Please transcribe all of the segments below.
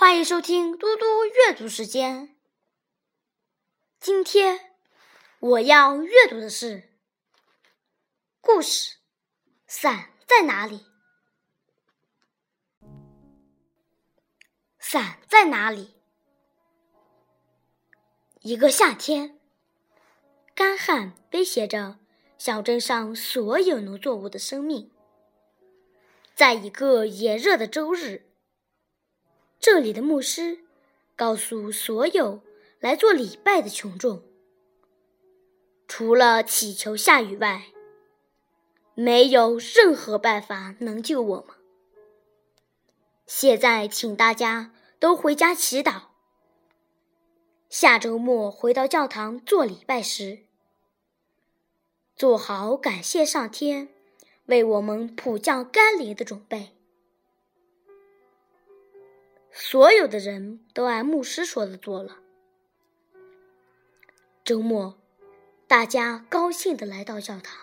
欢迎收听嘟嘟阅读时间。今天我要阅读的是故事《伞在哪里》。伞在哪里？一个夏天，干旱威胁着小镇上所有农作物的生命。在一个炎热的周日。这里的牧师告诉所有来做礼拜的群众：“除了祈求下雨外，没有任何办法能救我们。现在，请大家都回家祈祷。下周末回到教堂做礼拜时，做好感谢上天为我们普降甘霖的准备。”所有的人都按牧师说的做了。周末，大家高兴的来到教堂。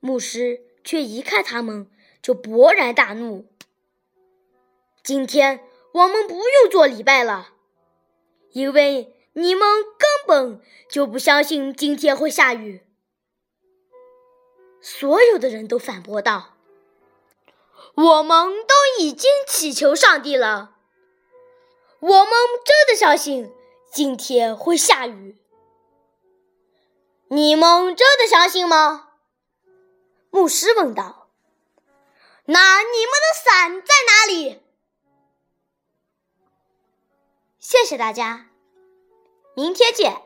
牧师却一看他们就勃然大怒：“今天我们不用做礼拜了，因为你们根本就不相信今天会下雨。”所有的人都反驳道。我们都已经祈求上帝了，我们真的相信今天会下雨。你们真的相信吗？牧师问道。那你们的伞在哪里？谢谢大家，明天见。